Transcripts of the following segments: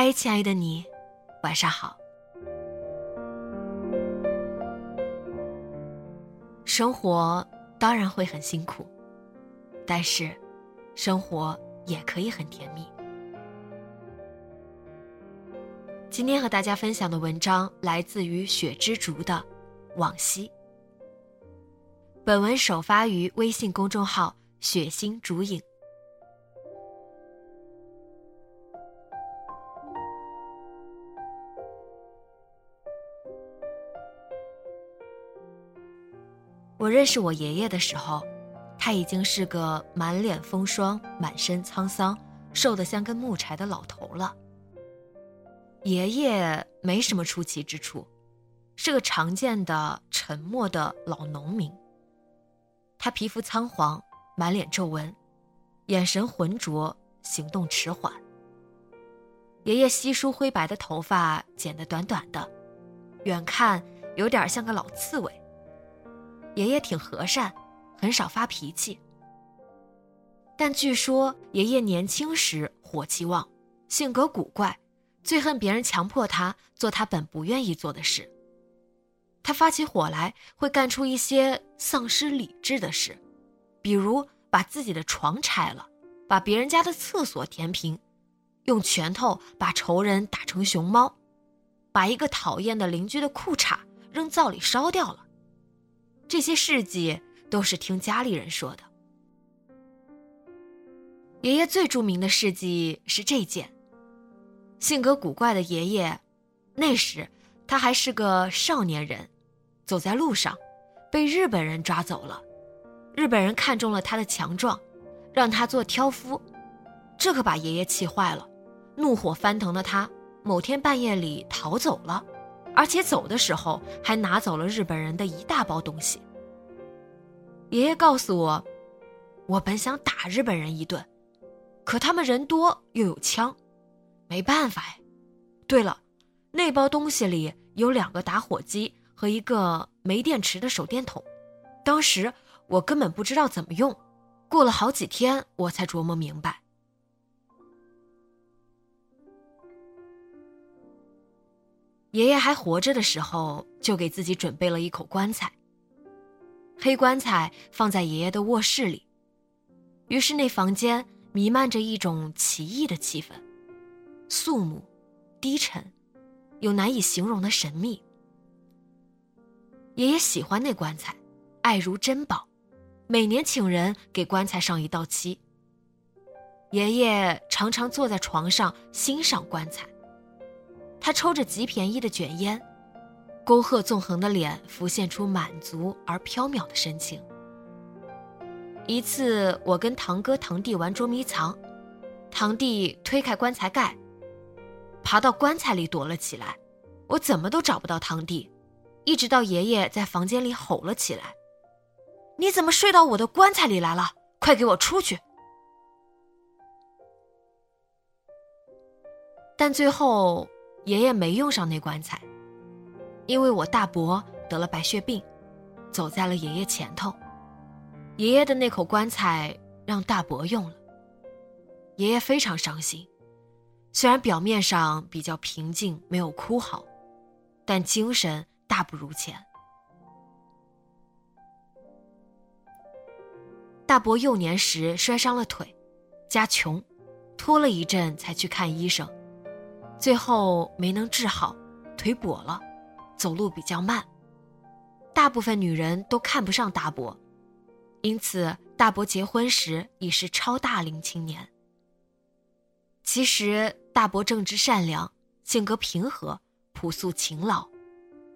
嗨，亲爱的你，晚上好。生活当然会很辛苦，但是生活也可以很甜蜜。今天和大家分享的文章来自于雪之竹的《往昔》。本文首发于微信公众号“雪心竹影”。我认识我爷爷的时候，他已经是个满脸风霜、满身沧桑、瘦得像根木柴的老头了。爷爷没什么出奇之处，是个常见的沉默的老农民。他皮肤苍黄，满脸皱纹，眼神浑浊，行动迟缓。爷爷稀疏灰白的头发剪得短短的，远看有点像个老刺猬。爷爷挺和善，很少发脾气。但据说爷爷年轻时火气旺，性格古怪，最恨别人强迫他做他本不愿意做的事。他发起火来会干出一些丧失理智的事，比如把自己的床拆了，把别人家的厕所填平，用拳头把仇人打成熊猫，把一个讨厌的邻居的裤衩扔灶里烧掉了。这些事迹都是听家里人说的。爷爷最著名的事迹是这件。性格古怪的爷爷，那时他还是个少年人，走在路上，被日本人抓走了。日本人看中了他的强壮，让他做挑夫，这可把爷爷气坏了。怒火翻腾的他，某天半夜里逃走了。而且走的时候还拿走了日本人的一大包东西。爷爷告诉我，我本想打日本人一顿，可他们人多又有枪，没办法呀。对了，那包东西里有两个打火机和一个没电池的手电筒，当时我根本不知道怎么用，过了好几天我才琢磨明白。爷爷还活着的时候，就给自己准备了一口棺材。黑棺材放在爷爷的卧室里，于是那房间弥漫着一种奇异的气氛，肃穆、低沉，有难以形容的神秘。爷爷喜欢那棺材，爱如珍宝，每年请人给棺材上一道漆。爷爷常常坐在床上欣赏棺材。他抽着极便宜的卷烟，沟壑纵横的脸浮现出满足而飘渺的神情。一次，我跟堂哥堂弟玩捉迷藏，堂弟推开棺材盖，爬到棺材里躲了起来。我怎么都找不到堂弟，一直到爷爷在房间里吼了起来：“你怎么睡到我的棺材里来了？快给我出去！”但最后。爷爷没用上那棺材，因为我大伯得了白血病，走在了爷爷前头。爷爷的那口棺材让大伯用了。爷爷非常伤心，虽然表面上比较平静，没有哭嚎，但精神大不如前。大伯幼年时摔伤了腿，家穷，拖了一阵才去看医生，最后没能治好，腿跛了，走路比较慢。大部分女人都看不上大伯，因此大伯结婚时已是超大龄青年。其实大伯正直善良，性格平和，朴素勤劳，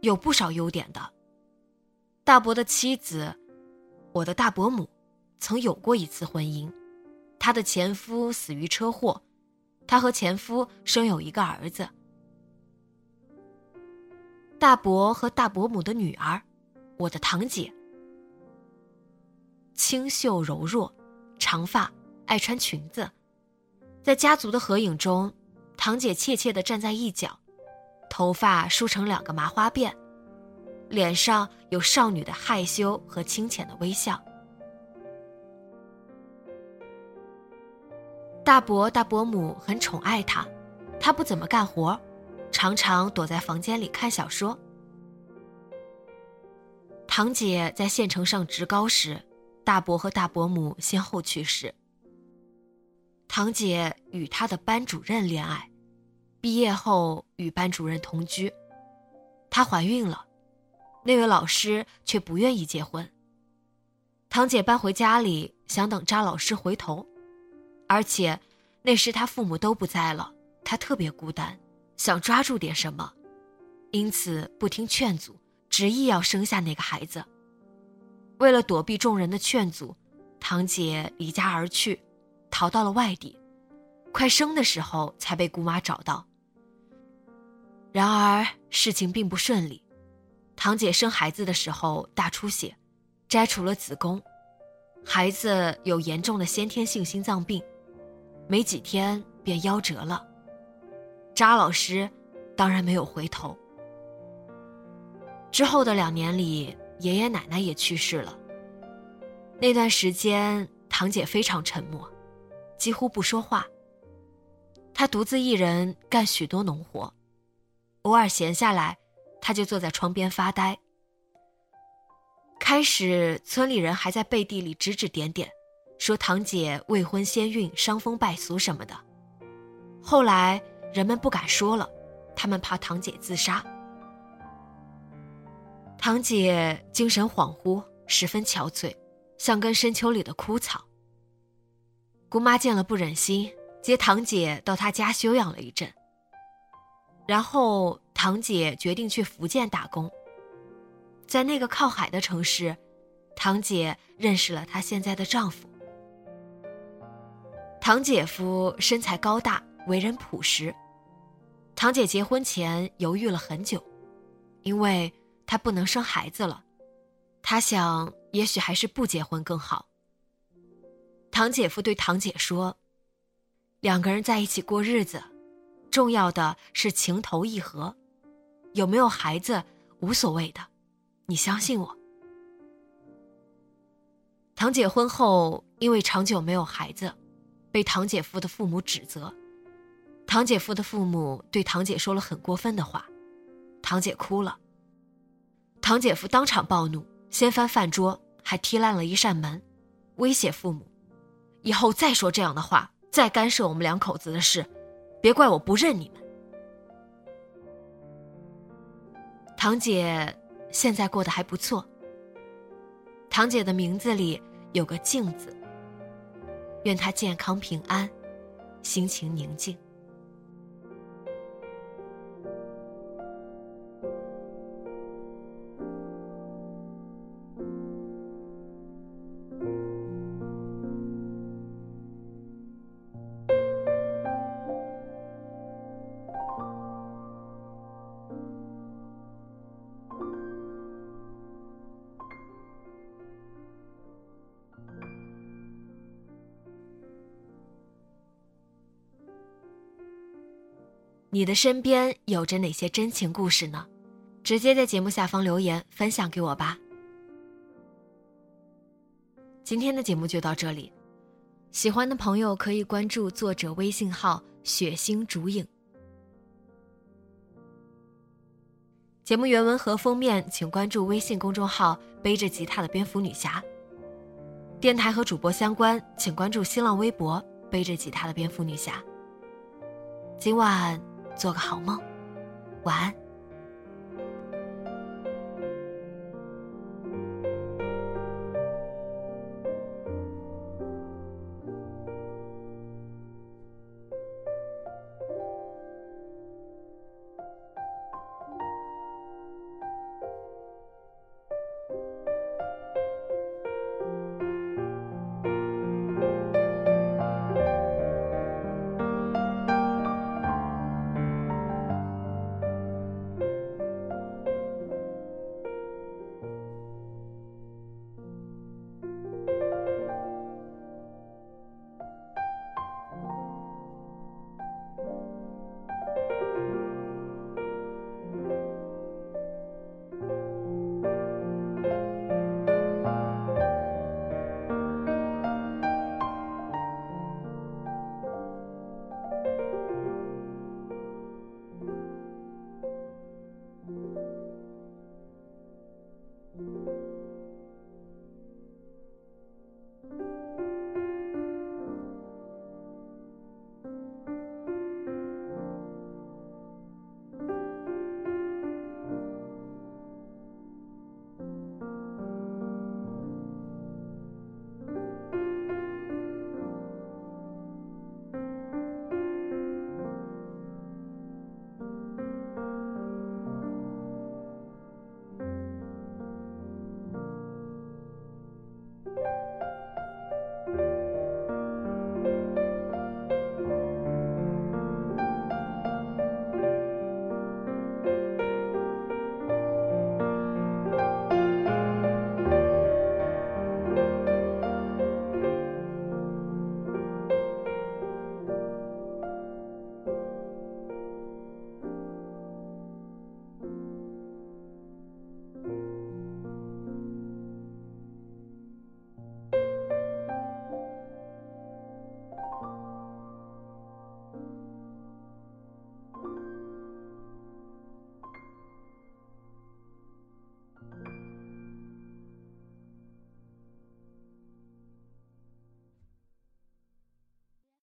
有不少优点的。大伯的妻子，我的大伯母，曾有过一次婚姻，她的前夫死于车祸，她和前夫生有一个儿子。大伯和大伯母的女儿，我的堂姐，清秀柔弱，长发，爱穿裙子。在家族的合影中，堂姐怯怯地站在一角，头发梳成两个麻花辫，脸上有少女的害羞和清浅的微笑。大伯、大伯母很宠爱她，她不怎么干活，常常躲在房间里看小说。堂姐在县城上职高时，大伯和大伯母先后去世。堂姐与她的班主任恋爱，毕业后与班主任同居。她怀孕了，那位老师却不愿意结婚。堂姐搬回家里，想等扎老师回头，而且那时他父母都不在了，他特别孤单，想抓住点什么，因此不听劝阻，执意要生下那个孩子。为了躲避众人的劝阻，堂姐离家而去。逃到了外地，快生的时候才被姑妈找到。然而事情并不顺利，堂姐生孩子的时候大出血，摘除了子宫，孩子有严重的先天性心脏病，没几天便夭折了。扎老师当然没有回头。之后的两年里，爷爷奶奶也去世了。那段时间，堂姐非常沉默。几乎不说话。他独自一人干许多农活，偶尔闲下来，他就坐在窗边发呆。开始，村里人还在背地里指指点点，说堂姐未婚先孕、伤风败俗什么的。后来，人们不敢说了，他们怕堂姐自杀。堂姐精神恍惚，十分憔悴，像根深秋里的枯草。姑妈见了不忍心，接堂姐到她家休养了一阵。然后堂姐决定去福建打工。在那个靠海的城市，堂姐认识了她现在的丈夫。堂姐夫身材高大，为人朴实。堂姐结婚前犹豫了很久，因为她不能生孩子了，她想也许还是不结婚更好。堂姐夫对堂姐说：“两个人在一起过日子，重要的是情投意合，有没有孩子无所谓的，你相信我。”堂姐婚后因为长久没有孩子，被堂姐夫的父母指责。堂姐夫的父母对堂姐说了很过分的话，堂姐哭了。堂姐夫当场暴怒，掀翻饭桌，还踢烂了一扇门，威胁父母。以后再说这样的话，再干涉我们两口子的事，别怪我不认你们。堂姐现在过得还不错。堂姐的名字里有个“静”字，愿他健康平安，心情宁静。你的身边有着哪些真情故事呢？直接在节目下方留言分享给我吧。今天的节目就到这里，喜欢的朋友可以关注作者微信号“血星烛影”。节目原文和封面请关注微信公众号“背着吉他的蝙蝠女侠”。电台和主播相关，请关注新浪微博“背着吉他的蝙蝠女侠”。今晚做个好梦，晚安。